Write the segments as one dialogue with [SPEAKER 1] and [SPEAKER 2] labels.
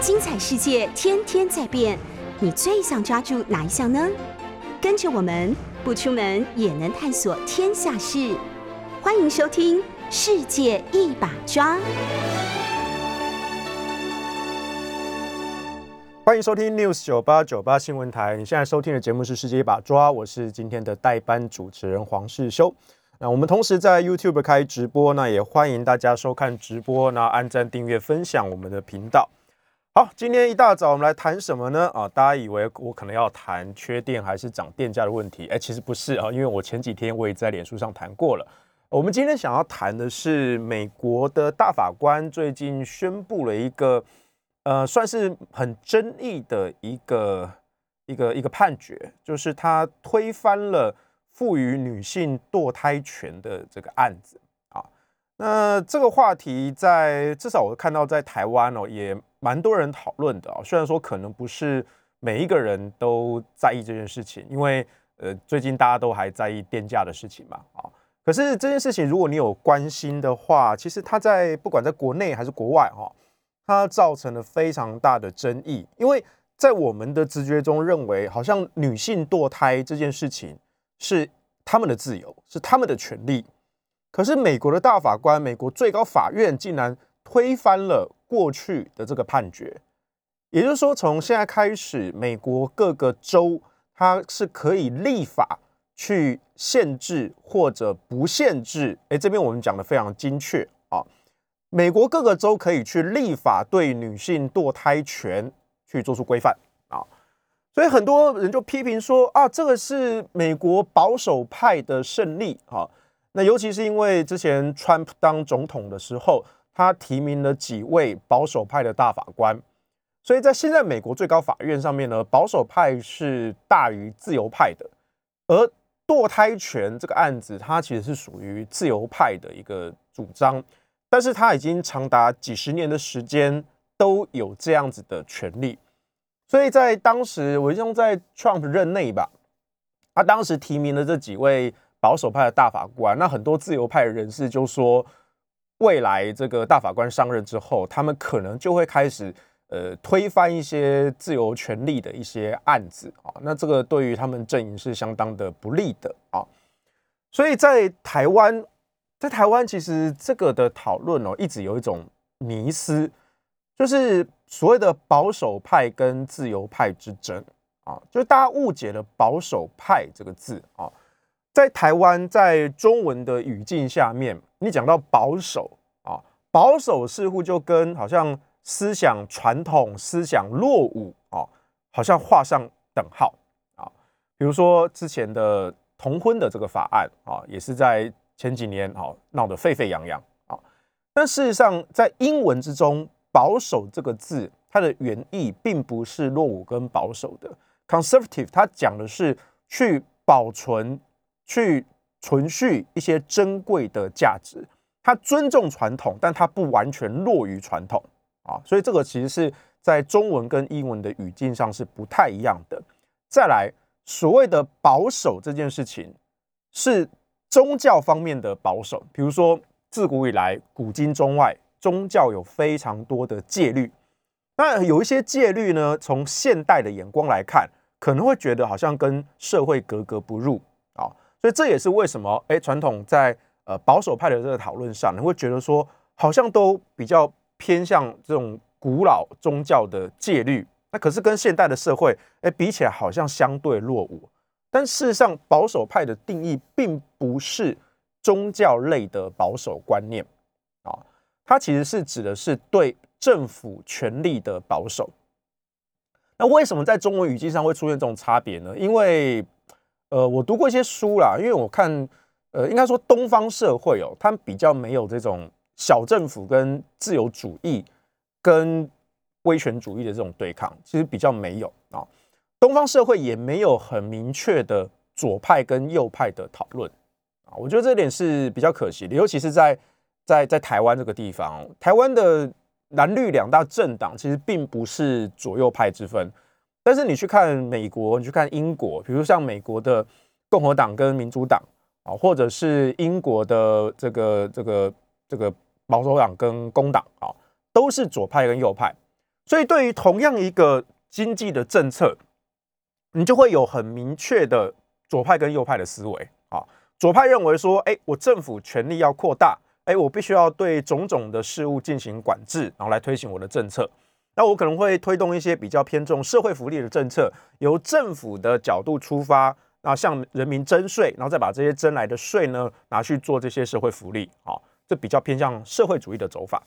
[SPEAKER 1] 精彩世界天天在变，你最想抓住哪一项呢？跟着我们不出门也能探索天下事，欢迎收听《世界一把抓》。
[SPEAKER 2] 欢迎收听 News 九八九八新闻台。你现在收听的节目是《世界一把抓》，我是今天的代班主持人黄世修。那我们同时在 YouTube 开直播，那也欢迎大家收看直播，那按赞、订阅、分享我们的频道。好，今天一大早我们来谈什么呢？啊，大家以为我可能要谈缺电还是涨电价的问题？哎，其实不是啊，因为我前几天我也在脸书上谈过了。我们今天想要谈的是美国的大法官最近宣布了一个，呃，算是很争议的一个一个一个判决，就是他推翻了。赋予女性堕胎权的这个案子啊，那这个话题在至少我看到在台湾哦，也蛮多人讨论的啊。虽然说可能不是每一个人都在意这件事情，因为呃最近大家都还在意电价的事情嘛啊。可是这件事情如果你有关心的话，其实它在不管在国内还是国外哈，它造成了非常大的争议，因为在我们的直觉中认为，好像女性堕胎这件事情。是他们的自由，是他们的权利。可是美国的大法官，美国最高法院竟然推翻了过去的这个判决。也就是说，从现在开始，美国各个州它是可以立法去限制或者不限制。诶，这边我们讲的非常精确啊，美国各个州可以去立法对女性堕胎权去做出规范啊。所以很多人就批评说啊，这个是美国保守派的胜利啊。那尤其是因为之前川普当总统的时候，他提名了几位保守派的大法官，所以在现在美国最高法院上面呢，保守派是大于自由派的。而堕胎权这个案子，它其实是属于自由派的一个主张，但是他已经长达几十年的时间都有这样子的权利。所以在当时，我用在 Trump 任内吧，他当时提名了这几位保守派的大法官，那很多自由派人士就说，未来这个大法官上任之后，他们可能就会开始呃推翻一些自由权利的一些案子啊，那这个对于他们阵营是相当的不利的啊。所以在台湾，在台湾其实这个的讨论哦，一直有一种迷思，就是。所谓的保守派跟自由派之争啊，就是大家误解了“保守派”这个字啊。在台湾，在中文的语境下面，你讲到保守啊，保守似乎就跟好像思想传统、思想落伍啊，好像画上等号啊。比如说之前的同婚的这个法案啊，也是在前几年啊闹得沸沸扬扬啊。但事实上，在英文之中，保守这个字，它的原意并不是落伍跟保守的。conservative，它讲的是去保存、去存续一些珍贵的价值。他尊重传统，但他不完全落于传统啊。所以这个其实是在中文跟英文的语境上是不太一样的。再来，所谓的保守这件事情，是宗教方面的保守，比如说自古以来，古今中外。宗教有非常多的戒律，那有一些戒律呢，从现代的眼光来看，可能会觉得好像跟社会格格不入，所以这也是为什么哎，传统在呃保守派的这个讨论上，你会觉得说好像都比较偏向这种古老宗教的戒律，那可是跟现代的社会哎比起来，好像相对落伍。但事实上，保守派的定义并不是宗教类的保守观念啊。它其实是指的是对政府权力的保守。那为什么在中文语境上会出现这种差别呢？因为，呃，我读过一些书啦，因为我看，呃，应该说东方社会哦，它比较没有这种小政府跟自由主义跟威权主义的这种对抗，其实比较没有啊。东方社会也没有很明确的左派跟右派的讨论啊。我觉得这点是比较可惜的，尤其是在。在在台湾这个地方，台湾的蓝绿两大政党其实并不是左右派之分，但是你去看美国，你去看英国，比如像美国的共和党跟民主党啊，或者是英国的这个这个这个保守党跟工党啊，都是左派跟右派。所以对于同样一个经济的政策，你就会有很明确的左派跟右派的思维啊。左派认为说，哎，我政府权力要扩大，哎，我必须要对种种的事物进行管制，然后来推行我的政策。那我可能会推动一些比较偏重社会福利的政策，由政府的角度出发，那向人民征税，然后再把这些征来的税呢拿去做这些社会福利，啊，这比较偏向社会主义的走法。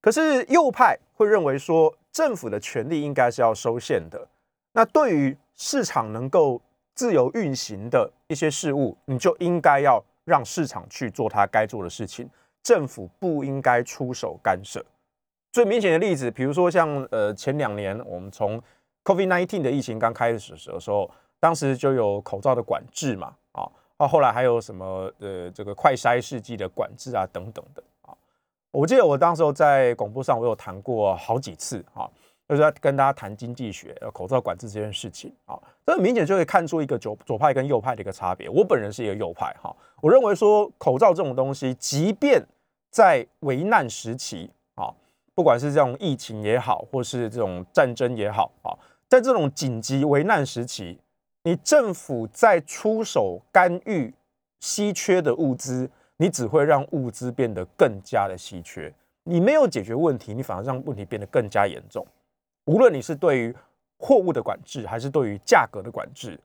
[SPEAKER 2] 可是右派会认为说，政府的权力应该是要收限的。那对于市场能够自由运行的一些事物，你就应该要让市场去做它该做的事情，政府不应该出手干涉。最明显的例子，比如说像呃前两年我们从 COVID-19 的疫情刚开始的时候，当时就有口罩的管制嘛，啊，啊后来还有什么呃这个快筛试剂的管制啊等等的啊。我记得我当时候在广播上，我有谈过好几次啊，就是在跟大家谈经济学、口罩管制这件事情啊，这明显就可以看出一个左左派跟右派的一个差别。我本人是一个右派哈，我认为说口罩这种东西，即便在危难时期啊，不管是这种疫情也好，或是这种战争也好啊，在这种紧急危难时期，你政府在出手干预稀缺的物资。你只会让物资变得更加的稀缺，你没有解决问题，你反而让问题变得更加严重。无论你是对于货物的管制，还是对于价格的管制，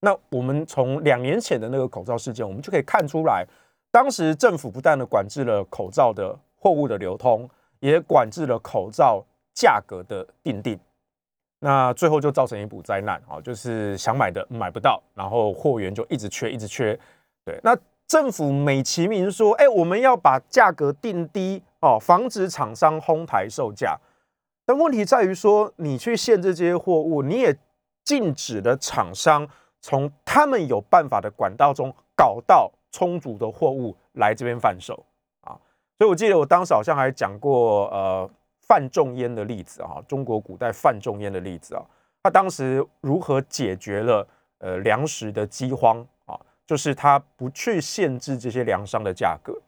[SPEAKER 2] 那我们从两年前的那个口罩事件，我们就可以看出来，当时政府不但的管制了口罩的货物的流通，也管制了口罩价格的定定，那最后就造成一股灾难啊，就是想买的买不到，然后货源就一直缺，一直缺。对，那。政府美其名说：“哎，我们要把价格定低哦，防止厂商哄抬售价。”但问题在于说，你去限制这些货物，你也禁止了厂商从他们有办法的管道中搞到充足的货物来这边贩售。所以我记得我当时好像还讲过，呃，范仲淹的例子啊，中国古代范仲淹的例子啊，他当时如何解决了呃粮食的饥荒啊。就是他不去限制这些粮商的价格，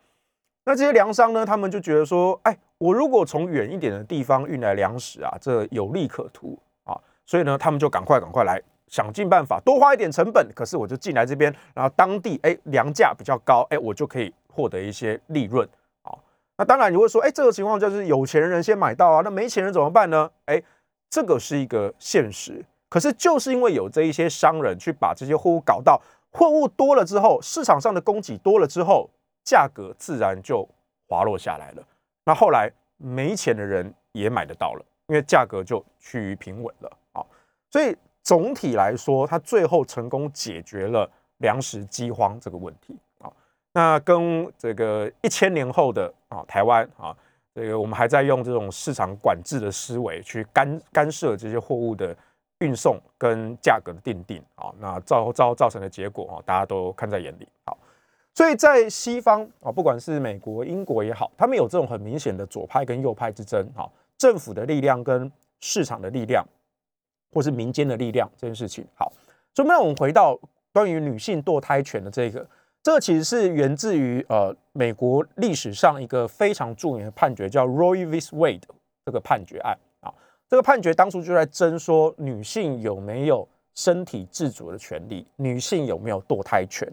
[SPEAKER 2] 那这些粮商呢，他们就觉得说，哎，我如果从远一点的地方运来粮食啊，这有利可图啊，所以呢，他们就赶快赶快来想尽办法多花一点成本，可是我就进来这边，然后当地哎粮价比较高，哎，我就可以获得一些利润。那当然你会说，哎，这个情况就是有钱人先买到啊，那没钱人怎么办呢？哎，这个是一个现实，可是就是因为有这一些商人去把这些货物搞到。货物多了之后，市场上的供给多了之后，价格自然就滑落下来了。那后来没钱的人也买得到了，因为价格就趋于平稳了啊。所以总体来说，它最后成功解决了粮食饥荒这个问题。那跟这个一千年后的啊台湾啊，这个我们还在用这种市场管制的思维去干干涉这些货物的。运送跟价格的定定啊，那造造造成的结果啊，大家都看在眼里。好，所以在西方啊，不管是美国、英国也好，他们有这种很明显的左派跟右派之争啊，政府的力量跟市场的力量，或是民间的力量这件事情。好，所以那我们回到关于女性堕胎权的这个，这其实是源自于呃美国历史上一个非常著名的判决，叫 Roe v. Wade 这个判决案啊。这个判决当初就在争说女性有没有身体自主的权利，女性有没有堕胎权。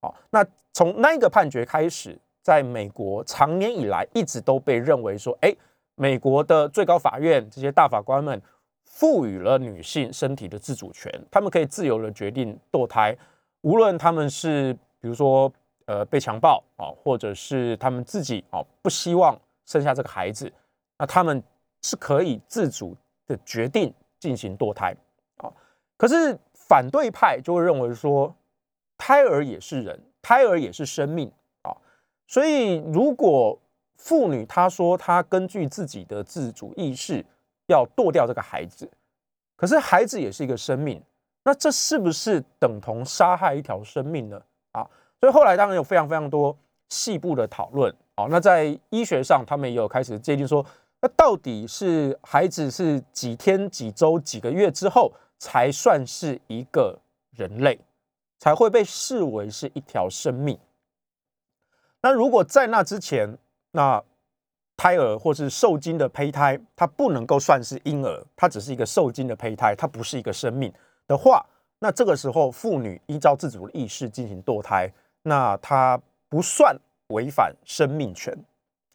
[SPEAKER 2] 好，那从那个判决开始，在美国长年以来一直都被认为说，哎，美国的最高法院这些大法官们赋予了女性身体的自主权，他们可以自由的决定堕胎，无论他们是比如说呃被强暴啊，或者是他们自己啊不希望生下这个孩子，那他们。是可以自主的决定进行堕胎啊，可是反对派就会认为说，胎儿也是人，胎儿也是生命啊，所以如果妇女她说她根据自己的自主意识要堕掉这个孩子，可是孩子也是一个生命，那这是不是等同杀害一条生命呢？啊，所以后来当然有非常非常多细部的讨论啊，那在医学上他们也有开始界定说。那到底是孩子是几天、几周、几个月之后才算是一个人类，才会被视为是一条生命？那如果在那之前，那胎儿或是受精的胚胎，它不能够算是婴儿，它只是一个受精的胚胎，它不是一个生命的话，那这个时候妇女依照自主的意识进行堕胎，那它不算违反生命权。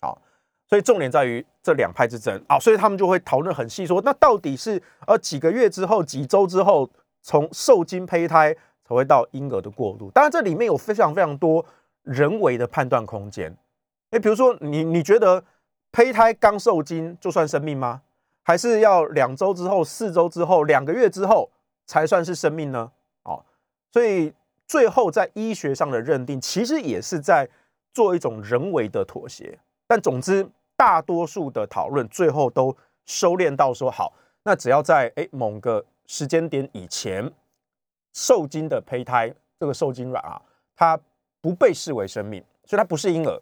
[SPEAKER 2] 好，所以重点在于这两派之争啊，所以他们就会讨论很细，说那到底是呃几个月之后、几周之后，从受精胚胎才会到婴儿的过渡？当然，这里面有非常非常多人为的判断空间。诶，比如说你你觉得？胚胎刚受精就算生命吗？还是要两周之后、四周之后、两个月之后才算是生命呢？哦，所以最后在医学上的认定，其实也是在做一种人为的妥协。但总之，大多数的讨论最后都收敛到说：好，那只要在诶某个时间点以前受精的胚胎，这个受精卵啊，它不被视为生命，所以它不是婴儿。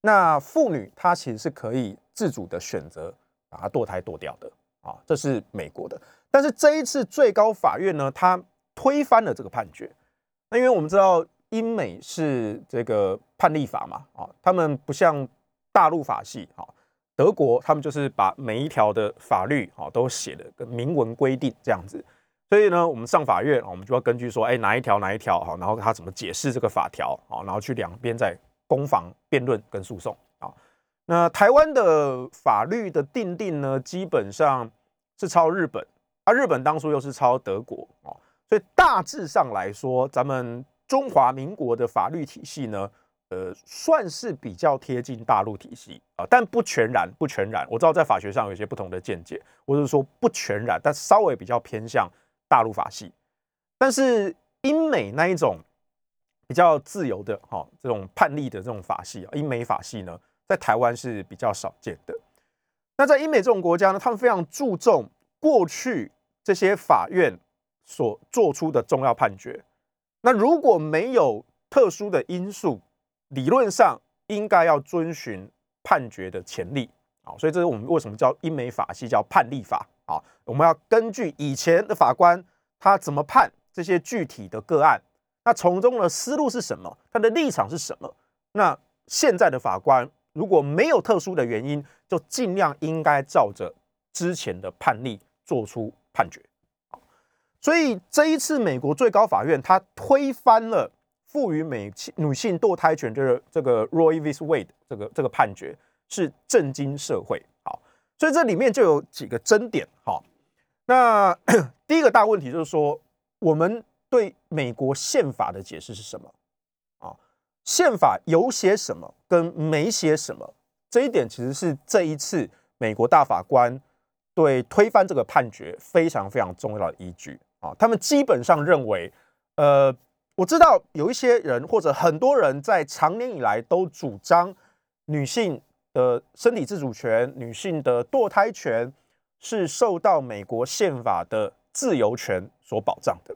[SPEAKER 2] 那妇女她其实是可以自主的选择把它堕胎堕掉的啊，这是美国的。但是这一次最高法院呢，它推翻了这个判决。那因为我们知道英美是这个判例法嘛，啊，他们不像大陆法系啊，德国他们就是把每一条的法律啊都写的跟明文规定这样子。所以呢，我们上法院，我们就要根据说，哎，哪一条哪一条好，然后他怎么解释这个法条好，然后去两边再。攻防辩论跟诉讼啊，那台湾的法律的订定呢，基本上是抄日本，啊，日本当初又是抄德国啊，所以大致上来说，咱们中华民国的法律体系呢，呃，算是比较贴近大陆体系啊，但不全然，不全然。我知道在法学上有些不同的见解，或者说不全然，但稍微比较偏向大陆法系，但是英美那一种。比较自由的哈，这种判例的这种法系啊，英美法系呢，在台湾是比较少见的。那在英美这种国家呢，他们非常注重过去这些法院所做出的重要判决。那如果没有特殊的因素，理论上应该要遵循判决的前例啊。所以这是我们为什么叫英美法系叫判例法啊？我们要根据以前的法官他怎么判这些具体的个案。那从中的思路是什么？他的立场是什么？那现在的法官如果没有特殊的原因，就尽量应该照着之前的判例做出判决。所以这一次美国最高法院他推翻了赋予美女性堕胎权的这个 Roe v. Wade 这个这个判决，是震惊社会。好，所以这里面就有几个争点。好，那 第一个大问题就是说我们。对美国宪法的解释是什么？啊，宪法有写什么跟没写什么，这一点其实是这一次美国大法官对推翻这个判决非常非常重要的依据啊。他们基本上认为，呃，我知道有一些人或者很多人在长年以来都主张女性的身体自主权、女性的堕胎权是受到美国宪法的自由权所保障的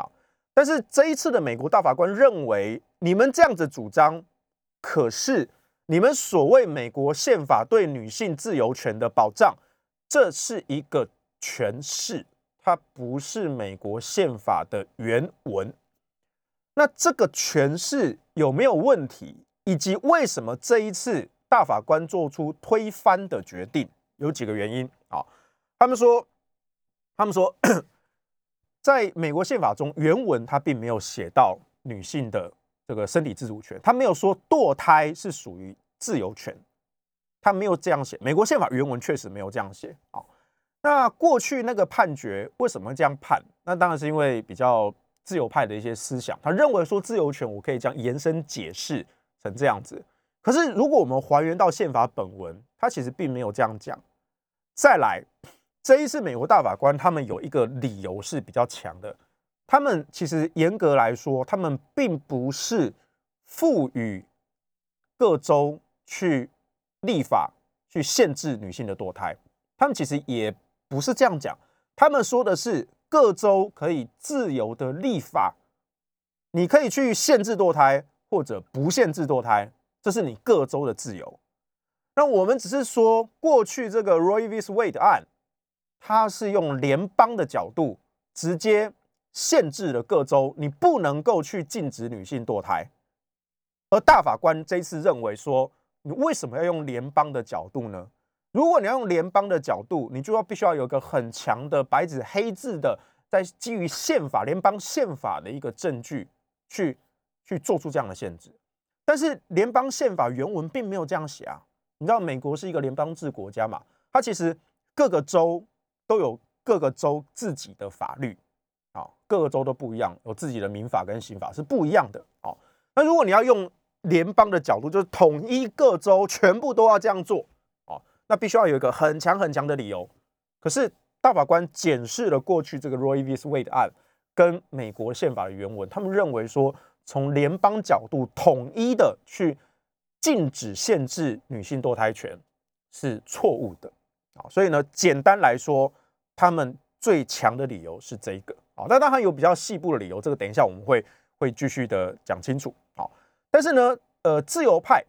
[SPEAKER 2] 啊。但是这一次的美国大法官认为，你们这样子主张，可是你们所谓美国宪法对女性自由权的保障，这是一个诠释，它不是美国宪法的原文。那这个诠释有没有问题？以及为什么这一次大法官做出推翻的决定？有几个原因啊？他们说，他们说。在美国宪法中，原文它并没有写到女性的这个身体自主权，它没有说堕胎是属于自由权，他没有这样写。美国宪法原文确实没有这样写。好，那过去那个判决为什么这样判？那当然是因为比较自由派的一些思想，他认为说自由权我可以这样延伸解释成这样子。可是如果我们还原到宪法本文，它其实并没有这样讲。再来。这一次，美国大法官他们有一个理由是比较强的。他们其实严格来说，他们并不是赋予各州去立法去限制女性的堕胎。他们其实也不是这样讲。他们说的是各州可以自由的立法，你可以去限制堕胎或者不限制堕胎，这是你各州的自由。那我们只是说，过去这个 Roe v. Wade 案。它是用联邦的角度直接限制了各州，你不能够去禁止女性堕胎。而大法官这次认为说，你为什么要用联邦的角度呢？如果你要用联邦的角度，你就要必须要有一个很强的白纸黑字的，在基于宪法、联邦宪法的一个证据去去做出这样的限制。但是联邦宪法原文并没有这样写啊。你知道美国是一个联邦制国家嘛？它其实各个州都有各个州自己的法律，啊，各个州都不一样，有自己的民法跟刑法是不一样的。哦，那如果你要用联邦的角度，就是统一各州全部都要这样做，哦，那必须要有一个很强很强的理由。可是大法官检视了过去这个 Roe v. Wade 案跟美国宪法的原文，他们认为说，从联邦角度统一的去禁止限制女性堕胎权是错误的啊。所以呢，简单来说，他们最强的理由是这一个啊。但当然有比较细部的理由，这个等一下我们会会继续的讲清楚啊。但是呢，呃，自由派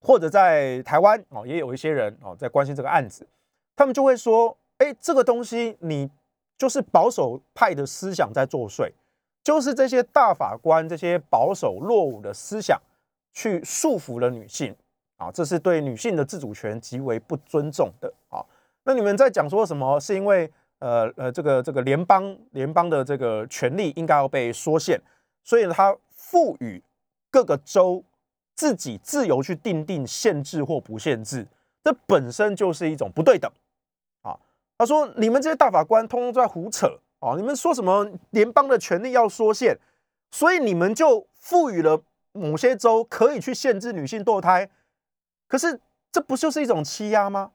[SPEAKER 2] 或者在台湾哦，也有一些人哦在关心这个案子，他们就会说：“哎，这个东西你就是保守派的思想在作祟，就是这些大法官这些保守落伍的思想去束缚了女性啊，这是对女性的自主权极为不尊重的啊。那你们在讲说什么？是因为呃呃，这个这个联邦联邦的这个权力应该要被缩限，所以他赋予。”各个州自己自由去定定限制或不限制，这本身就是一种不对等啊！他说：“你们这些大法官通通在胡扯啊！你们说什么联邦的权力要缩限，所以你们就赋予了某些州可以去限制女性堕胎。可是这不就是一种欺压吗？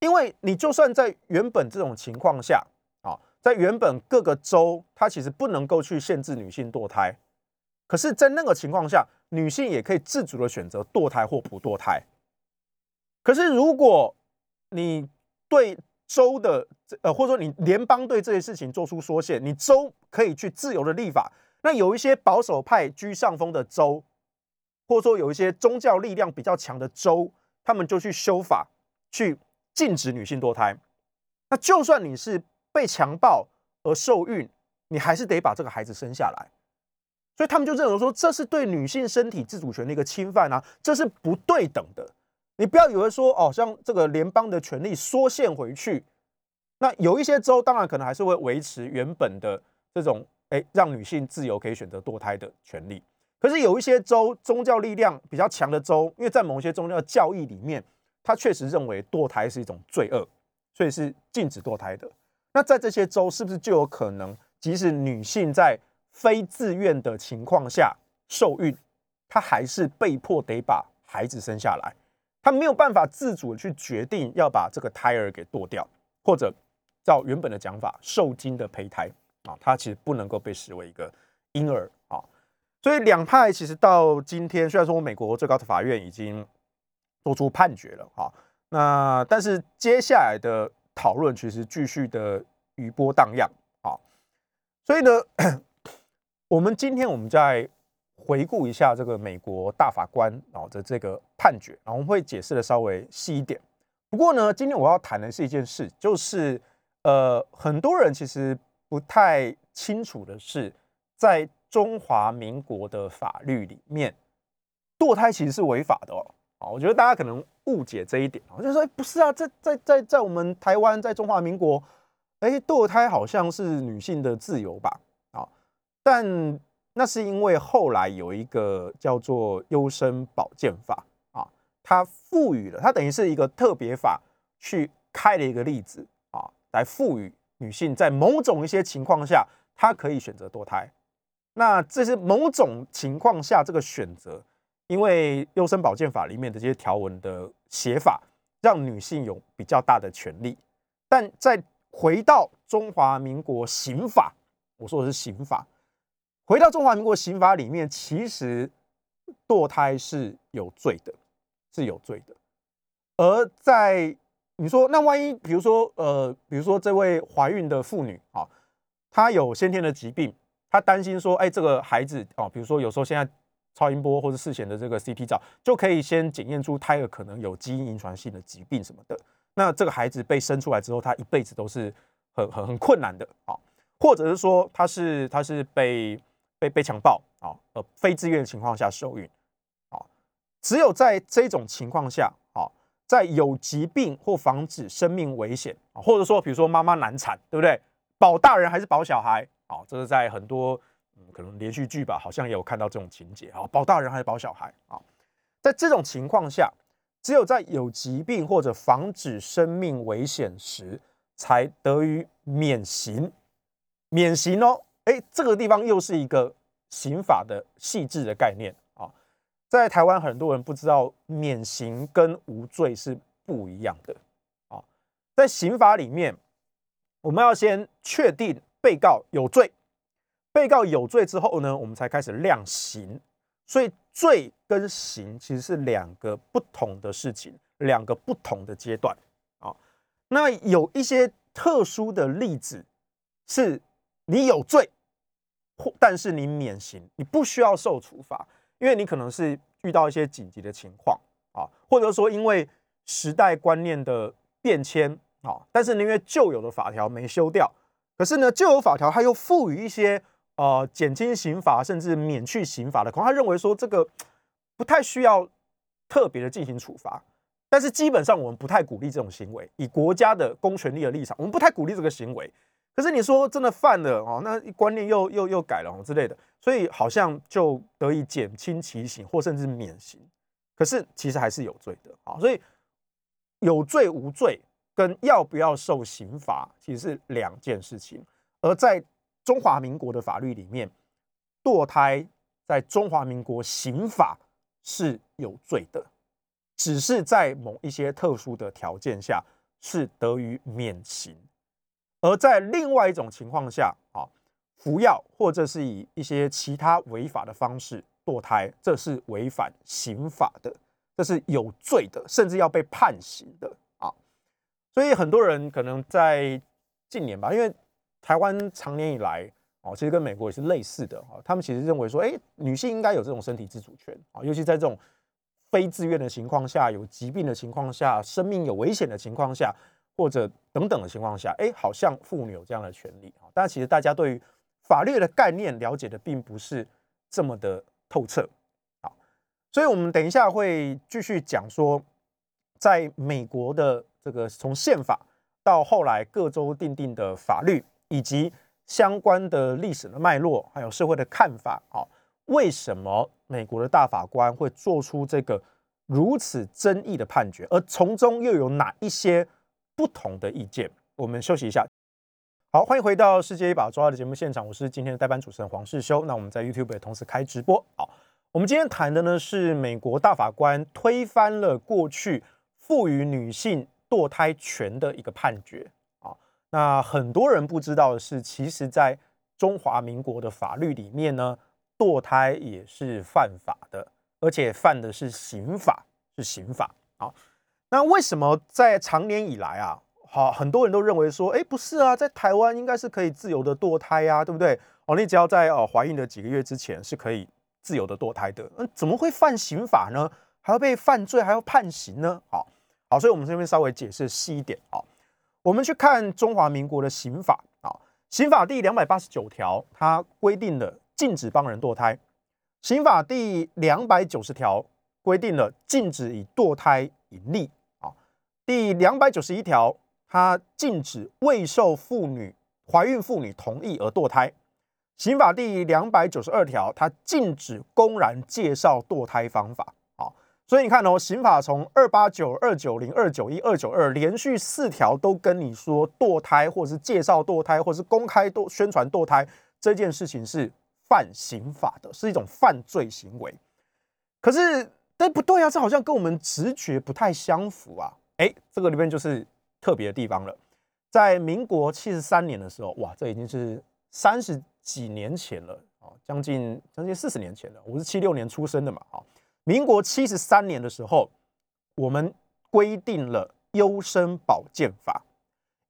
[SPEAKER 2] 因为你就算在原本这种情况下啊，在原本各个州它其实不能够去限制女性堕胎。”可是，在那个情况下，女性也可以自主的选择堕胎或不堕胎。可是，如果你对州的呃，或者说你联邦对这些事情做出缩限，你州可以去自由的立法。那有一些保守派居上风的州，或者说有一些宗教力量比较强的州，他们就去修法，去禁止女性堕胎。那就算你是被强暴而受孕，你还是得把这个孩子生下来。所以他们就认为说，这是对女性身体自主权的一个侵犯啊，这是不对等的。你不要以为说，哦，像这个联邦的权力缩限回去，那有一些州当然可能还是会维持原本的这种，哎，让女性自由可以选择堕胎的权利。可是有一些州宗教力量比较强的州，因为在某些宗教教义里面，他确实认为堕胎是一种罪恶，所以是禁止堕胎的。那在这些州，是不是就有可能，即使女性在非自愿的情况下受孕，他还是被迫得把孩子生下来，他没有办法自主去决定要把这个胎儿给堕掉，或者照原本的讲法，受精的胚胎啊，它其实不能够被视为一个婴儿啊。所以两派其实到今天，虽然说美国最高的法院已经做出判决了啊，那但是接下来的讨论其实继续的余波荡漾啊，所以呢。我们今天我们再回顾一下这个美国大法官啊的这个判决，然后我们会解释的稍微细一点。不过呢，今天我要谈的是一件事，就是呃，很多人其实不太清楚的是，在中华民国的法律里面，堕胎其实是违法的哦。啊，我觉得大家可能误解这一点啊，就是说不是啊，在在在在我们台湾，在中华民国，哎，堕胎好像是女性的自由吧？但那是因为后来有一个叫做《优生保健法》啊，它赋予了它等于是一个特别法，去开了一个例子啊，来赋予女性在某种一些情况下，她可以选择堕胎。那这是某种情况下这个选择，因为《优生保健法》里面的这些条文的写法，让女性有比较大的权利。但再回到中华民国刑法，我说的是刑法。回到中华民国刑法里面，其实堕胎是有罪的，是有罪的。而在你说，那万一比如说，呃，比如说这位怀孕的妇女啊，她有先天的疾病，她担心说，哎，这个孩子啊，比如说有时候现在超音波或者事前的这个 CT 照，就可以先检验出胎儿可能有基因遗传性的疾病什么的。那这个孩子被生出来之后，他一辈子都是很很很困难的啊，或者是说他是他是被被被强暴啊，呃，非自愿的情况下受孕，啊，只有在这种情况下，啊，在有疾病或防止生命危险啊，或者说比如说妈妈难产，对不对？保大人还是保小孩？啊，这是在很多嗯可能连续剧吧，好像也有看到这种情节啊，保大人还是保小孩啊？在这种情况下，只有在有疾病或者防止生命危险时，才得以免刑。免刑哦，哎，这个地方又是一个刑法的细致的概念啊。在台湾，很多人不知道免刑跟无罪是不一样的啊。在刑法里面，我们要先确定被告有罪，被告有罪之后呢，我们才开始量刑。所以罪跟刑其实是两个不同的事情，两个不同的阶段啊。那有一些特殊的例子是。你有罪，或但是你免刑，你不需要受处罚，因为你可能是遇到一些紧急的情况啊，或者说因为时代观念的变迁啊，但是因为旧有的法条没修掉，可是呢，旧有法条它又赋予一些呃减轻刑罚甚至免去刑罚的可能，他认为说这个不太需要特别的进行处罚，但是基本上我们不太鼓励这种行为，以国家的公权力的立场，我们不太鼓励这个行为。可是你说真的犯了哦，那观念又又又改了哦之类的，所以好像就得以减轻其刑或甚至免刑。可是其实还是有罪的啊，所以有罪无罪跟要不要受刑罚其实是两件事情。而在中华民国的法律里面，堕胎在中华民国刑法是有罪的，只是在某一些特殊的条件下是得于免刑。而在另外一种情况下，啊，服药或者是以一些其他违法的方式堕胎，这是违反刑法的，这是有罪的，甚至要被判刑的啊。所以很多人可能在近年吧，因为台湾长年以来，哦，其实跟美国也是类似的啊，他们其实认为说，哎，女性应该有这种身体自主权啊，尤其在这种非自愿的情况下，有疾病的情况下，生命有危险的情况下。或者等等的情况下，哎，好像妇女有这样的权利啊。但其实大家对于法律的概念了解的并不是这么的透彻啊。所以，我们等一下会继续讲说，在美国的这个从宪法到后来各州订定的法律，以及相关的历史的脉络，还有社会的看法啊，为什么美国的大法官会做出这个如此争议的判决，而从中又有哪一些不同的意见，我们休息一下。好，欢迎回到世界一把抓的节目现场，我是今天的代班主持人黄世修。那我们在 YouTube 也同时开直播。好，我们今天谈的呢是美国大法官推翻了过去赋予女性堕胎权的一个判决啊。那很多人不知道的是，其实在中华民国的法律里面呢，堕胎也是犯法的，而且犯的是刑法，是刑法好。那为什么在长年以来啊，好，很多人都认为说，哎，不是啊，在台湾应该是可以自由的堕胎呀，对不对？哦，你只要在哦怀孕的几个月之前是可以自由的堕胎的，嗯，怎么会犯刑法呢？还要被犯罪，还要判刑呢？好，好，所以我们这边稍微解释细一点啊。我们去看中华民国的刑法啊，刑法第两百八十九条，它规定了禁止帮人堕胎；刑法第两百九十条规定了禁止以堕胎盈利。第两百九十一条，它禁止未受妇女怀孕妇女同意而堕胎。刑法第两百九十二条，它禁止公然介绍堕胎方法。好，所以你看哦，刑法从二八九、二九零、二九一、二九二连续四条都跟你说，堕胎或者是介绍堕胎或者是公开堕宣传堕胎这件事情是犯刑法的，是一种犯罪行为。可是，哎，不对啊，这好像跟我们直觉不太相符啊。哎，这个里面就是特别的地方了。在民国七十三年的时候，哇，这已经是三十几年前了啊，将近将近四十年前了。我是七六年出生的嘛，啊，民国七十三年的时候，我们规定了《优生保健法》。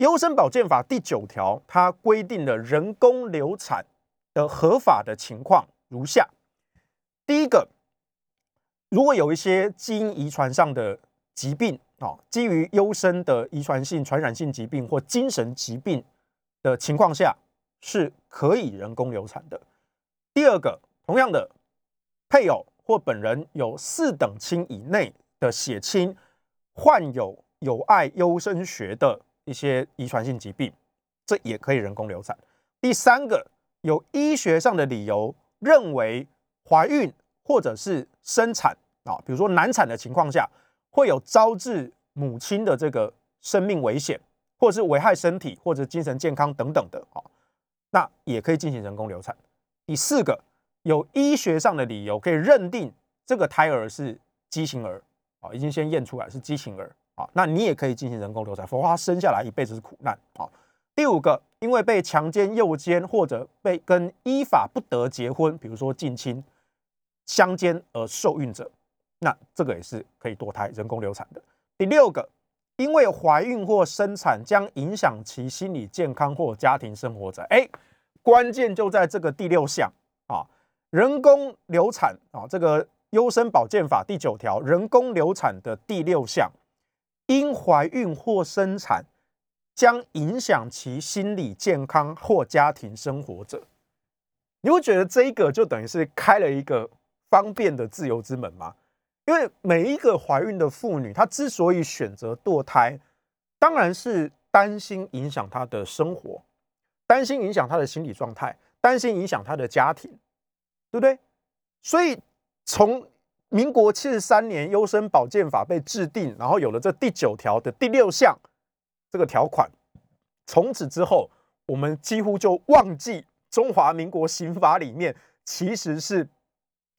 [SPEAKER 2] 《优生保健法》第九条，它规定了人工流产的合法的情况如下：第一个，如果有一些基因遗传上的疾病。啊，基于优生的遗传性、传染性疾病或精神疾病的情况下，是可以人工流产的。第二个，同样的，配偶或本人有四等亲以内的血亲患有有碍优生学的一些遗传性疾病，这也可以人工流产。第三个，有医学上的理由认为怀孕或者是生产啊，比如说难产的情况下，会有招致母亲的这个生命危险，或者是危害身体或者精神健康等等的啊，那也可以进行人工流产。第四个。有医学上的理由可以认定这个胎儿是畸形儿啊，已经先验出来是畸形儿啊，那你也可以进行人工流产，否则他生下来一辈子是苦难啊。第五个，因为被强奸、诱奸或者被跟依法不得结婚，比如说近亲相奸而受孕者，那这个也是可以堕胎、人工流产的。第六个，因为怀孕或生产将影响其心理健康或家庭生活者，哎，关键就在这个第六项啊。人工流产啊，这个优生保健法第九条，人工流产的第六项，因怀孕或生产将影响其心理健康或家庭生活者，你会觉得这一个就等于是开了一个方便的自由之门吗？因为每一个怀孕的妇女，她之所以选择堕胎，当然是担心影响她的生活，担心影响她的心理状态，担心影响她的家庭。对不对？所以从民国七十三年优生保健法被制定，然后有了这第九条的第六项这个条款，从此之后，我们几乎就忘记中华民国刑法里面其实是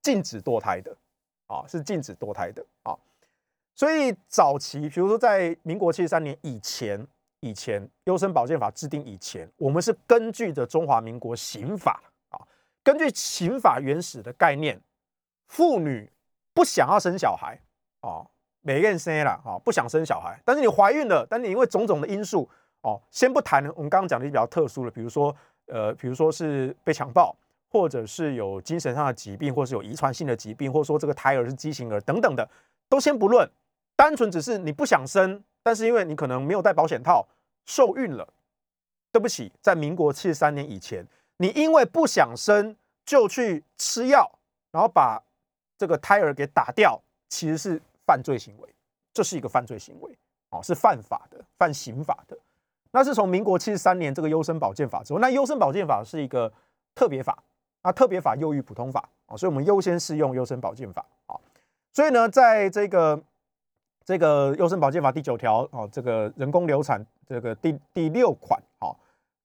[SPEAKER 2] 禁止堕胎的啊，是禁止堕胎的啊。所以早期，比如说在民国七十三年以前，以前优生保健法制定以前，我们是根据着中华民国刑法啊。根据刑法原始的概念，妇女不想要生小孩哦，没人生了啊，不想生小孩。但是你怀孕了，但是你因为种种的因素哦，先不谈我们刚刚讲的比较特殊的，比如说呃，比如说是被强暴，或者是有精神上的疾病，或是有遗传性的疾病，或者说这个胎儿是畸形儿等等的，都先不论，单纯只是你不想生，但是因为你可能没有戴保险套，受孕了。对不起，在民国七十三年以前。你因为不想生就去吃药，然后把这个胎儿给打掉，其实是犯罪行为，这是一个犯罪行为，哦，是犯法的，犯刑法的。那是从民国七十三年这个优生保健法之后，那优生保健法是一个特别法，那特别法优于普通法啊，所以我们优先适用优生保健法啊。所以呢，在这个这个优生保健法第九条哦，这个人工流产这个第第六款啊，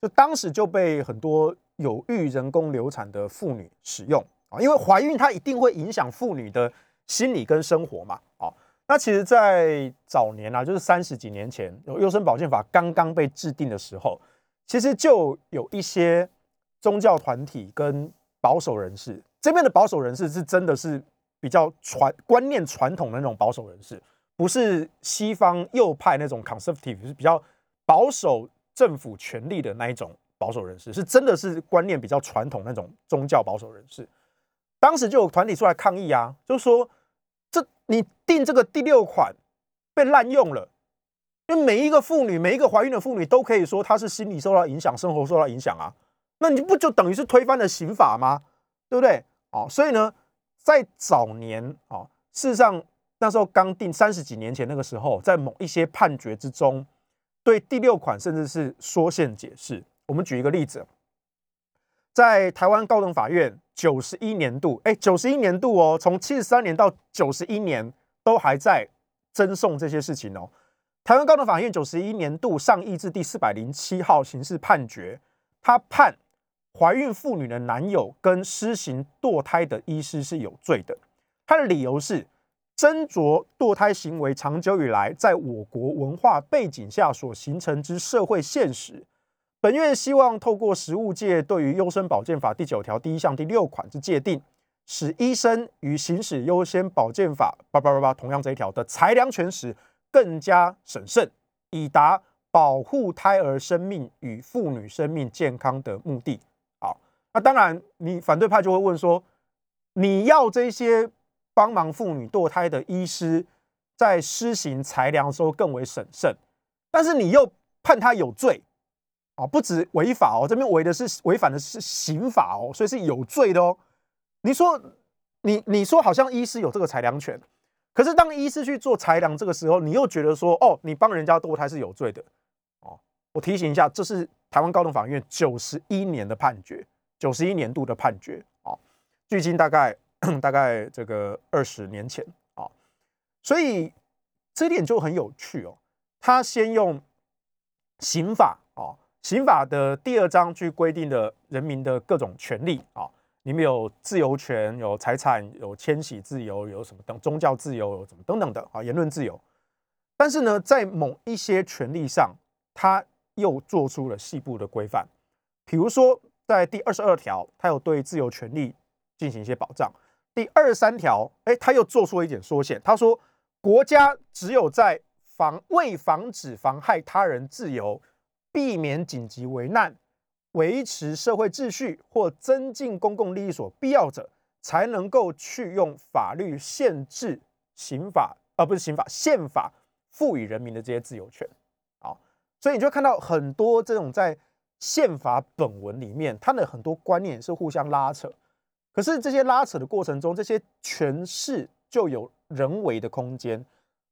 [SPEAKER 2] 就当时就被很多。有欲人工流产的妇女使用啊，因为怀孕它一定会影响妇女的心理跟生活嘛啊。那其实，在早年啊，就是三十几年前，有优生保健法刚刚被制定的时候，其实就有一些宗教团体跟保守人士，这边的保守人士是真的是比较传观念传统的那种保守人士，不是西方右派那种 conservative，是比较保守政府权力的那一种。保守人士是真的是观念比较传统那种宗教保守人士，当时就有团体出来抗议啊，就说这你定这个第六款被滥用了，因为每一个妇女，每一个怀孕的妇女都可以说她是心理受到影响，生活受到影响啊，那你不就等于是推翻了刑法吗？对不对？哦，所以呢，在早年哦，事实上那时候刚定三十几年前那个时候，在某一些判决之中，对第六款甚至是说宪解释。我们举一个例子，在台湾高等法院九十一年度，哎，九十一年度哦，从七十三年到九十一年都还在争讼这些事情哦。台湾高等法院九十一年度上易字第四百零七号刑事判决，他判怀孕妇女的男友跟施行堕胎的医师是有罪的。他的理由是，斟酌堕胎行为长久以来在我国文化背景下所形成之社会现实。本院希望透过实务界对于优生保健法第九条第一项第六款之界定，使医生于行使优先保健法叭叭叭叭同样这一条的裁量权时更加审慎，以达保护胎儿生命与妇女生命健康的目的。那当然，你反对派就会问说，你要这些帮忙妇女堕胎的医师在施行裁量的时候更为审慎，但是你又判他有罪。啊，不止违法哦，这边违的是违反的是刑法哦，所以是有罪的哦。你说你你说好像医师有这个裁量权，可是当医师去做裁量这个时候，你又觉得说，哦，你帮人家堕胎是有罪的，哦，我提醒一下，这是台湾高等法院九十一年的判决，九十一年度的判决，哦，距今大概大概这个二十年前，啊，所以这点就很有趣哦，他先用刑法，哦，刑法的第二章去规定了人民的各种权利，啊。里面有自由权，有财产，有迁徙自由，有什么等宗教自由，有什么等等的啊，言论自由。但是呢，在某一些权利上，他又做出了细部的规范。比如说，在第二十二条，他有对自由权利进行一些保障。第二十三条，哎，他又做出了一点缩限。他说，国家只有在防为防止妨害他人自由，避免紧急危难。维持社会秩序或增进公共利益所必要者，才能够去用法律限制刑法，而、不是刑法，宪法赋予人民的这些自由权。啊，所以你就看到很多这种在宪法本文里面，它的很多观念是互相拉扯。可是这些拉扯的过程中，这些诠释就有人为的空间。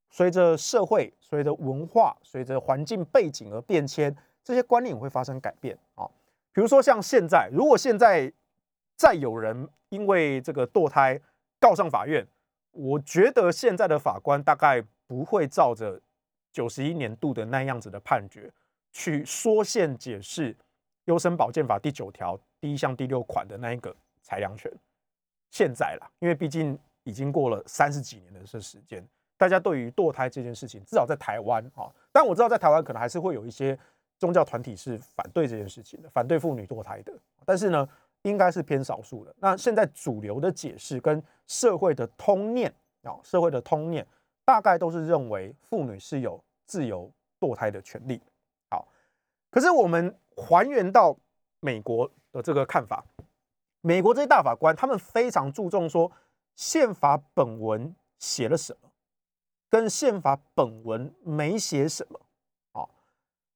[SPEAKER 2] 随着社会、随着文化、随着环境背景而变迁，这些观念也会发生改变。啊。比如说，像现在，如果现在再有人因为这个堕胎告上法院，我觉得现在的法官大概不会照着九十一年度的那样子的判决去说宪解释《优生保健法》第九条第一项第六款的那一个裁量权。现在啦，因为毕竟已经过了三十几年的这时间，大家对于堕胎这件事情，至少在台湾啊，但我知道在台湾可能还是会有一些。宗教团体是反对这件事情的，反对妇女堕胎的，但是呢，应该是偏少数的。那现在主流的解释跟社会的通念啊，社会的通念大概都是认为妇女是有自由堕胎的权利。可是我们还原到美国的这个看法，美国这些大法官他们非常注重说宪法本文写了什么，跟宪法本文没写什么啊，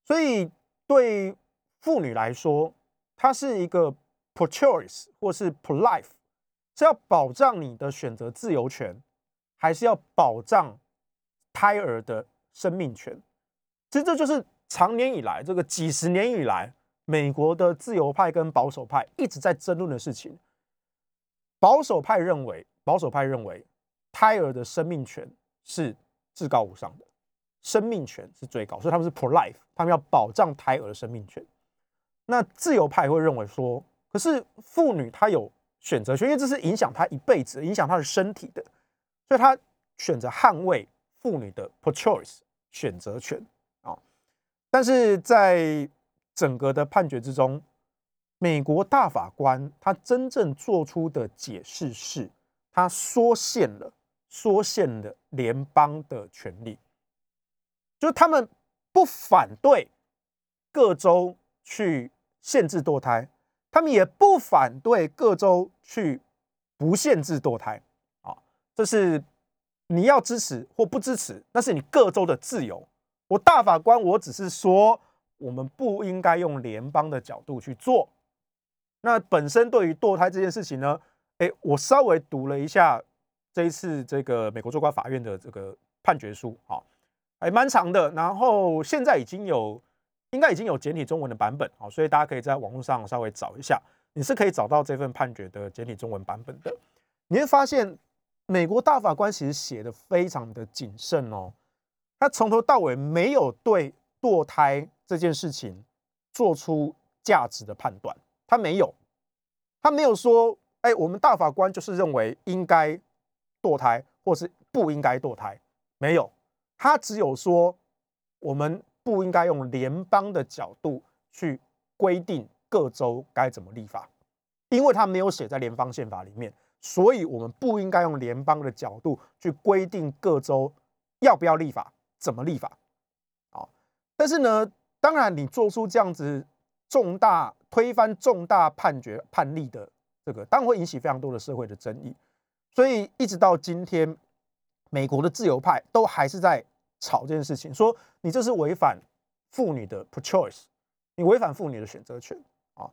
[SPEAKER 2] 所以。对妇女来说，它是一个 pro-choice 或是 pro-life，是要保障你的选择自由权，还是要保障胎儿的生命权？其实这就是长年以来，这个几十年以来，美国的自由派跟保守派一直在争论的事情。保守派认为，保守派认为，胎儿的生命权是至高无上的。生命权是最高，所以他们是 pro-life，他们要保障胎儿的生命权。那自由派会认为说，可是妇女她有选择权，因为这是影响她一辈子、影响她的身体的，所以她选择捍卫妇女的 pro-choice 选择权。但是在整个的判决之中，美国大法官他真正做出的解释是，他缩限了、缩限了联邦的权利。就是他们不反对各州去限制堕胎，他们也不反对各州去不限制堕胎啊。这是你要支持或不支持，那是你各州的自由。我大法官，我只是说，我们不应该用联邦的角度去做。那本身对于堕胎这件事情呢，诶，我稍微读了一下这一次这个美国最高法院的这个判决书啊。还蛮长的，然后现在已经有，应该已经有简体中文的版本，好，所以大家可以在网络上稍微找一下，你是可以找到这份判决的简体中文版本的。你会发现，美国大法官其实写的非常的谨慎哦，他从头到尾没有对堕胎这件事情做出价值的判断，他没有，他没有说，哎，我们大法官就是认为应该堕胎，或是不应该堕胎，没有。他只有说，我们不应该用联邦的角度去规定各州该怎么立法，因为他没有写在联邦宪法里面，所以我们不应该用联邦的角度去规定各州要不要立法，怎么立法。啊，但是呢，当然你做出这样子重大推翻重大判决判例的这个，当然会引起非常多的社会的争议，所以一直到今天。美国的自由派都还是在吵这件事情，说你这是违反妇女的 pro-choice，你违反妇女的选择权啊。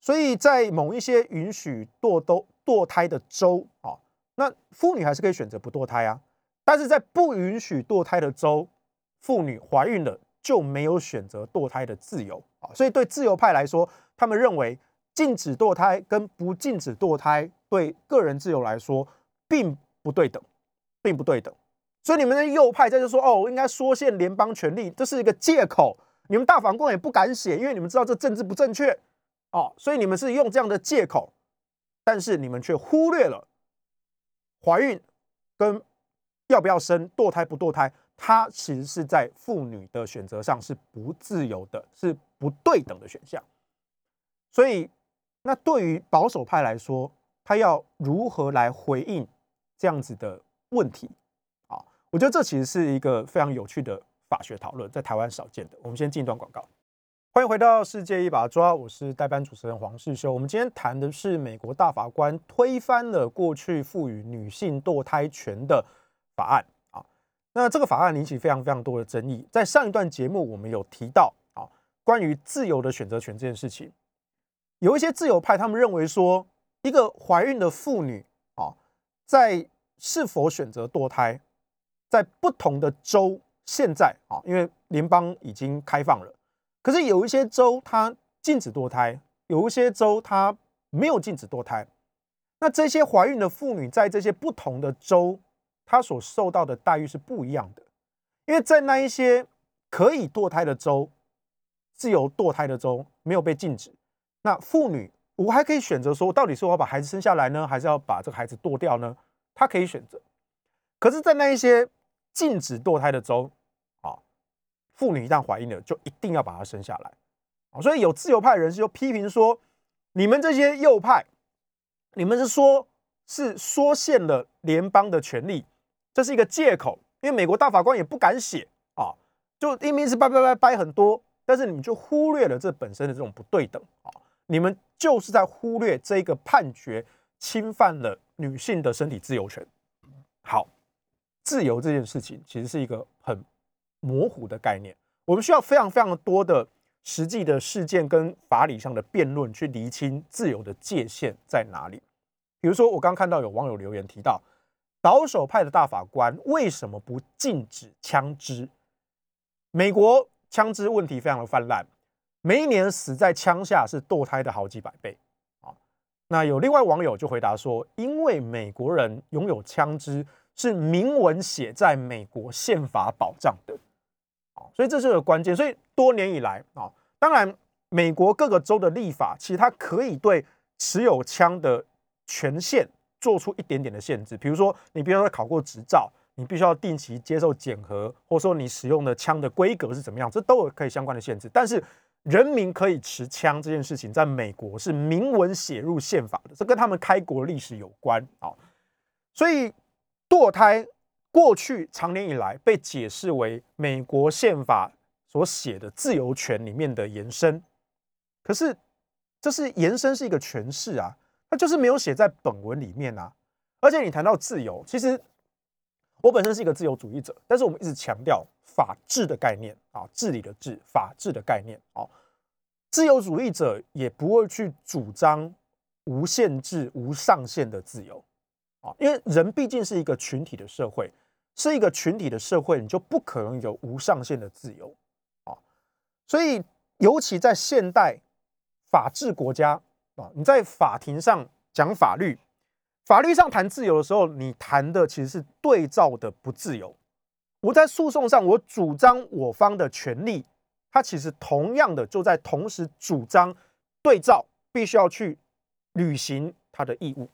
[SPEAKER 2] 所以在某一些允许堕都堕胎的州啊，那妇女还是可以选择不堕胎啊。但是在不允许堕胎的州，妇女怀孕了就没有选择堕胎的自由啊。所以对自由派来说，他们认为禁止堕胎跟不禁止堕胎对个人自由来说并不对等，并不对等。所以你们的右派在这说哦，应该缩限联邦权力，这是一个借口。你们大法官也不敢写，因为你们知道这政治不正确哦，所以你们是用这样的借口，但是你们却忽略了怀孕跟要不要生、堕胎不堕胎，它其实是在妇女的选择上是不自由的，是不对等的选项。所以，那对于保守派来说，他要如何来回应这样子的问题啊？我觉得这其实是一个非常有趣的。法学讨论在台湾少见的，我们先进一段广告。欢迎回到世界一把抓，我是代班主持人黄世修。我们今天谈的是美国大法官推翻了过去赋予女性堕胎权的法案啊。那这个法案引起非常非常多的争议。在上一段节目，我们有提到啊，关于自由的选择权这件事情，有一些自由派他们认为说，一个怀孕的妇女啊，在是否选择堕胎，在不同的州。现在啊，因为联邦已经开放了，可是有一些州它禁止堕胎，有一些州它没有禁止堕胎。那这些怀孕的妇女在这些不同的州，她所受到的待遇是不一样的。因为在那一些可以堕胎的州，自由堕胎的州没有被禁止，那妇女我还可以选择说，到底是我要把孩子生下来呢，还是要把这个孩子堕掉呢？她可以选择。可是，在那一些禁止堕胎的州，啊妇女一旦怀孕了，就一定要把她生下来，所以有自由派人士就批评说：“你们这些右派，你们是说，是缩限了联邦的权利，这是一个借口。因为美国大法官也不敢写啊，就明明是掰掰掰掰很多，但是你们就忽略了这本身的这种不对等啊，你们就是在忽略这个判决侵犯了女性的身体自由权。好，自由这件事情其实是一个很。”模糊的概念，我们需要非常非常多的实际的事件跟法理上的辩论去厘清自由的界限在哪里。比如说，我刚看到有网友留言提到，保守派的大法官为什么不禁止枪支？美国枪支问题非常的泛滥，每一年死在枪下是堕胎的好几百倍啊。那有另外网友就回答说，因为美国人拥有枪支是明文写在美国宪法保障的啊。所以这是个关键。所以多年以来啊，当然美国各个州的立法，其实它可以对持有枪的权限做出一点点的限制。比如说，你必须要考过执照，你必须要定期接受检核，或者说你使用的枪的规格是怎么样，这都有可以相关的限制。但是人民可以持枪这件事情，在美国是明文写入宪法的，这跟他们开国历史有关啊。所以堕胎。过去长年以来被解释为美国宪法所写的自由权里面的延伸，可是这是延伸是一个诠释啊，就是没有写在本文里面啊。而且你谈到自由，其实我本身是一个自由主义者，但是我们一直强调法治的概念啊，治理的治，法治的概念啊。自由主义者也不会去主张无限制、无上限的自由啊，因为人毕竟是一个群体的社会。是一个群体的社会，你就不可能有无上限的自由啊！所以，尤其在现代法治国家啊，你在法庭上讲法律，法律上谈自由的时候，你谈的其实是对照的不自由。我在诉讼上，我主张我方的权利，他其实同样的就在同时主张对照，必须要去履行他的义务。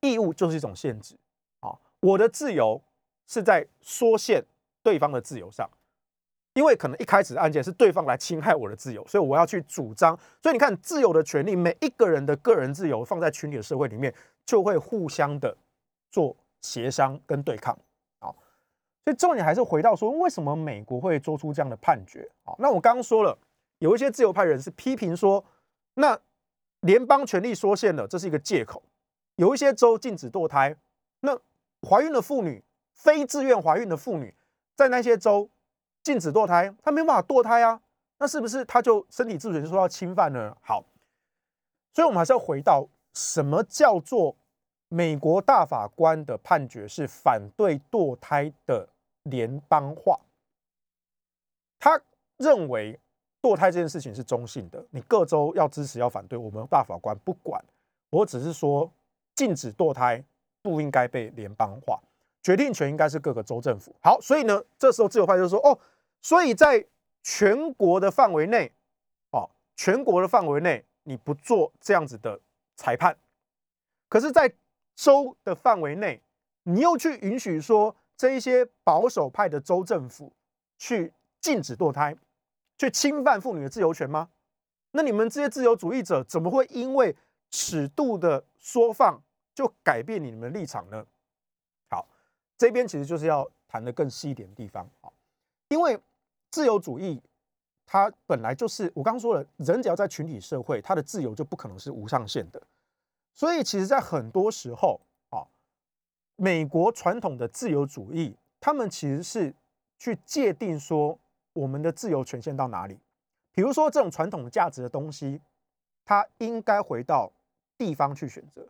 [SPEAKER 2] 义务就是一种限制啊！我的自由。是在缩限对方的自由上，因为可能一开始案件是对方来侵害我的自由，所以我要去主张。所以你看，自由的权利，每一个人的个人自由放在群体的社会里面，就会互相的做协商跟对抗。好，所以重点还是回到说，为什么美国会做出这样的判决？好，那我刚刚说了，有一些自由派人士批评说，那联邦权力缩限了，这是一个借口。有一些州禁止堕胎，那怀孕的妇女。非自愿怀孕的妇女，在那些州禁止堕胎，他没有办法堕胎啊，那是不是他就身体自主就受到侵犯呢？好，所以我们还是要回到什么叫做美国大法官的判决是反对堕胎的联邦化，他认为堕胎这件事情是中性的，你各州要支持要反对，我们大法官不管，我只是说禁止堕胎不应该被联邦化，决定权应该是各个州政府。好，所以呢，这时候自由派就说哦，所以在全国的范围内，哦，全国的范围内你不做这样子的裁判，可是，在州的范围内，你又去允许说这一些保守派的州政府去禁止堕胎，去侵犯妇女的自由权吗？那你们这些自由主义者怎么会因为尺度的缩放就改变你们的立场呢？好，这边其实就是要谈的更细一点的地方啊，因为自由主义它本来就是我刚刚说了，人只要在群体社会，他的自由就不可能是无上限的。所以，其实，在很多时候，啊，美国传统的自由主义，他们其实是去界定说我们的自由权限到哪里。比如说，这种传统价值的东西，它应该回到地方去选择。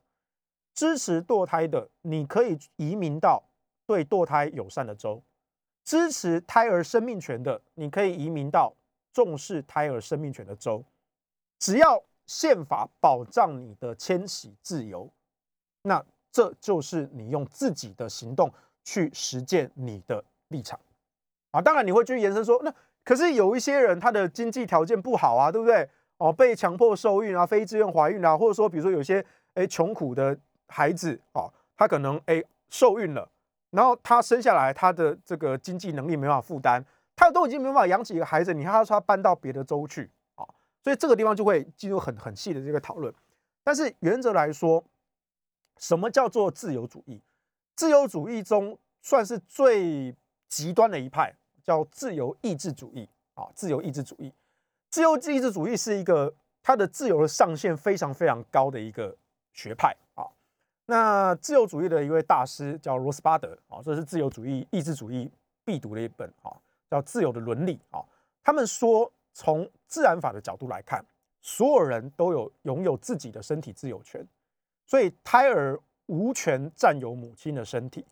[SPEAKER 2] 支持堕胎的，你可以移民到对堕胎友善的州；支持胎儿生命权的，你可以移民到重视胎儿生命权的州。只要宪法保障你的迁徙自由，那这就是你用自己的行动去实践你的立场啊。当然，你会去延伸说，那可是有一些人他的经济条件不好啊，对不对？哦，被强迫受孕啊，非自愿怀孕啊，或者说，比如说有些哎穷苦的孩子哦，他可能哎受孕了，然后他生下来他的这个经济能力没办法负担，他都已经没办法养起一个孩子，你看他说他搬到别的州去啊。所以这个地方就会进入很很细的这个讨论，但是原则来说，什么叫做自由主义？自由主义中算是最极端的一派，叫自由意志主义啊。自由意志主义，自由意志主义是一个它的自由的上限非常非常高的一个学派啊。那自由主义的一位大师叫罗斯巴德啊，这是自由主义意志主义必读的一本啊，叫《自由的伦理》啊。他们说。从自然法的角度来看，所有人都有拥有自己的身体自由权，所以胎儿无权占有母亲的身体。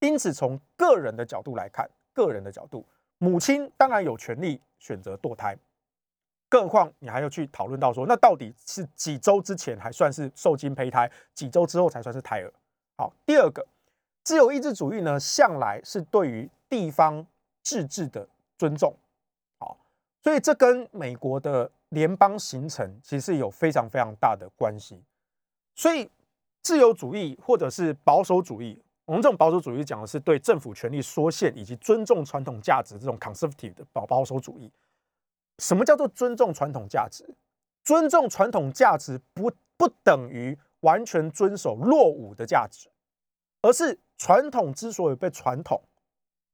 [SPEAKER 2] 因此，从个人的角度来看，个人的角度，母亲当然有权利选择堕胎。更何况，你还要去讨论到说，那到底是几周之前还算是受精胚胎，几周之后才算是胎儿？好，第二个，自由意志主义呢，向来是对于地方自治的尊重。好所以这跟美国的联邦形成其实有非常非常大的关系。所以自由主义或者是保守主义，我们这种保守主义讲的是对政府权力缩限以及尊重传统价值这种 conservative 的保保守主义。什么叫做尊重传统价值？尊重传统价值不不等于完全遵守落伍的价值，而是传统之所以被传统，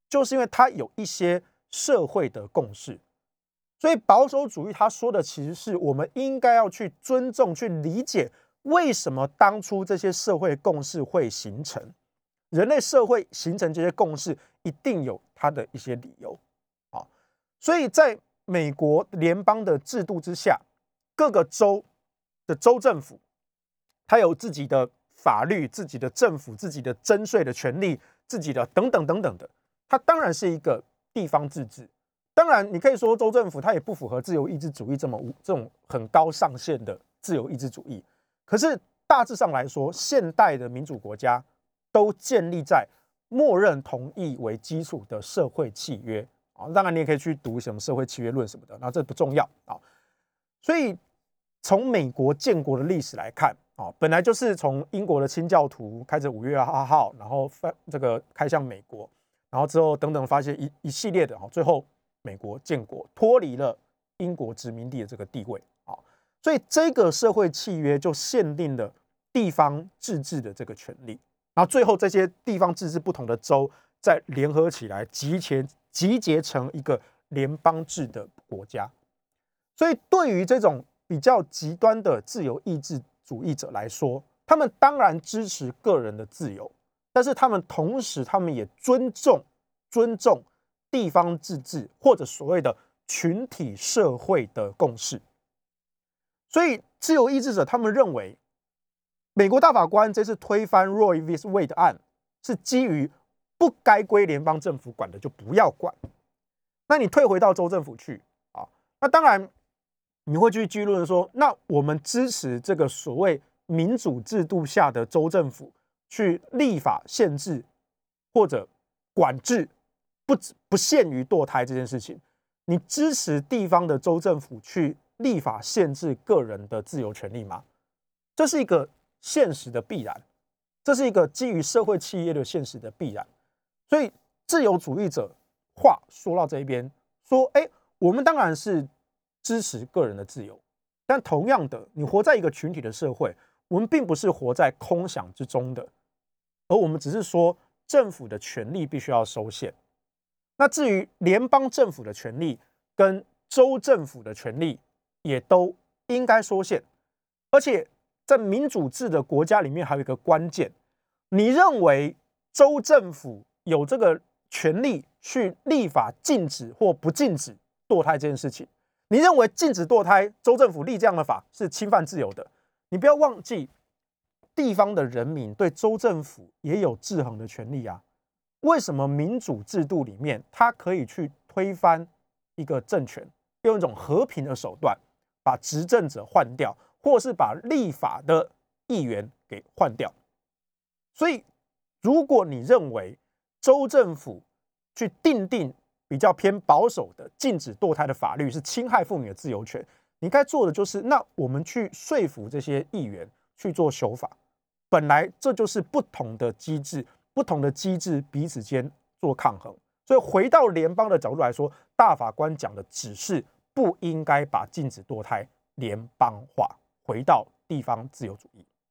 [SPEAKER 2] 就是因为它有一些社会的共识。所以保守主义他说的其实是我们应该要去尊重、去理解为什么当初这些社会共识会形成。人类社会形成这些共识一定有它的一些理由啊。所以在美国联邦的制度之下，各个州的州政府，它有自己的法律、自己的政府、自己的征税的权利、自己的等等等等的，它当然是一个地方自治。当然，你可以说州政府它也不符合自由意志主义这么无这种很高上限的自由意志主义。可是大致上来说，现代的民主国家都建立在默认同意为基础的社会契约啊。当然，你也可以去读什么社会契约论什么的，那这不重要啊。所以从美国建国的历史来看啊，本来就是从英国的清教徒开着五月二号，然后发这个开向美国，然后之后等等发现一一系列的啊，最后。美国建国脱离了英国殖民地的这个地位啊，所以这个社会契约就限定了地方自治的这个权利，然后最后这些地方自治不同的州再联合起来集权集结成一个联邦制的国家，所以对于这种比较极端的自由意志主义者来说，他们当然支持个人的自由，但是他们同时他们也尊重尊重。地方自治或者所谓的群体社会的共识，所以自由意志者他们认为，美国大法官这次推翻 Roe v. Wade 案，是基于不该归联邦政府管的就不要管。那你退回到州政府去啊？那当然你会去议论说，那我们支持这个所谓民主制度下的州政府去立法限制或者管制不不限于堕胎这件事情。你支持地方的州政府去立法限制个人的自由权利吗？这是一个现实的必然，这是一个基于社会企业的现实的必然。所以自由主义者话说到这一边，说：哎，我们当然是支持个人的自由，但同样的，你活在一个群体的社会，我们并不是活在空想之中的，而我们只是说政府的权力必须要收限。那至于联邦政府的权力跟州政府的权力，也都应该收限。而且在民主制的国家里面，还有一个关键：你认为州政府有这个权力去立法禁止或不禁止堕胎这件事情？你认为禁止堕胎，州政府立这样的法是侵犯自由的？你不要忘记，地方的人民对州政府也有制衡的权利啊。为什么民主制度里面，他可以去推翻一个政权，用一种和平的手段把执政者换掉，或是把立法的议员给换掉？所以，如果你认为州政府去定定比较偏保守的禁止堕胎的法律是侵害妇女的自由权，你该做的就是，那我们去说服这些议员去做修法。本来这就是不同的机制。不同的机制彼此间做抗衡，所以回到联邦的角度来说，大法官讲的只是不应该把禁止堕胎联邦化，回到地方自由主义。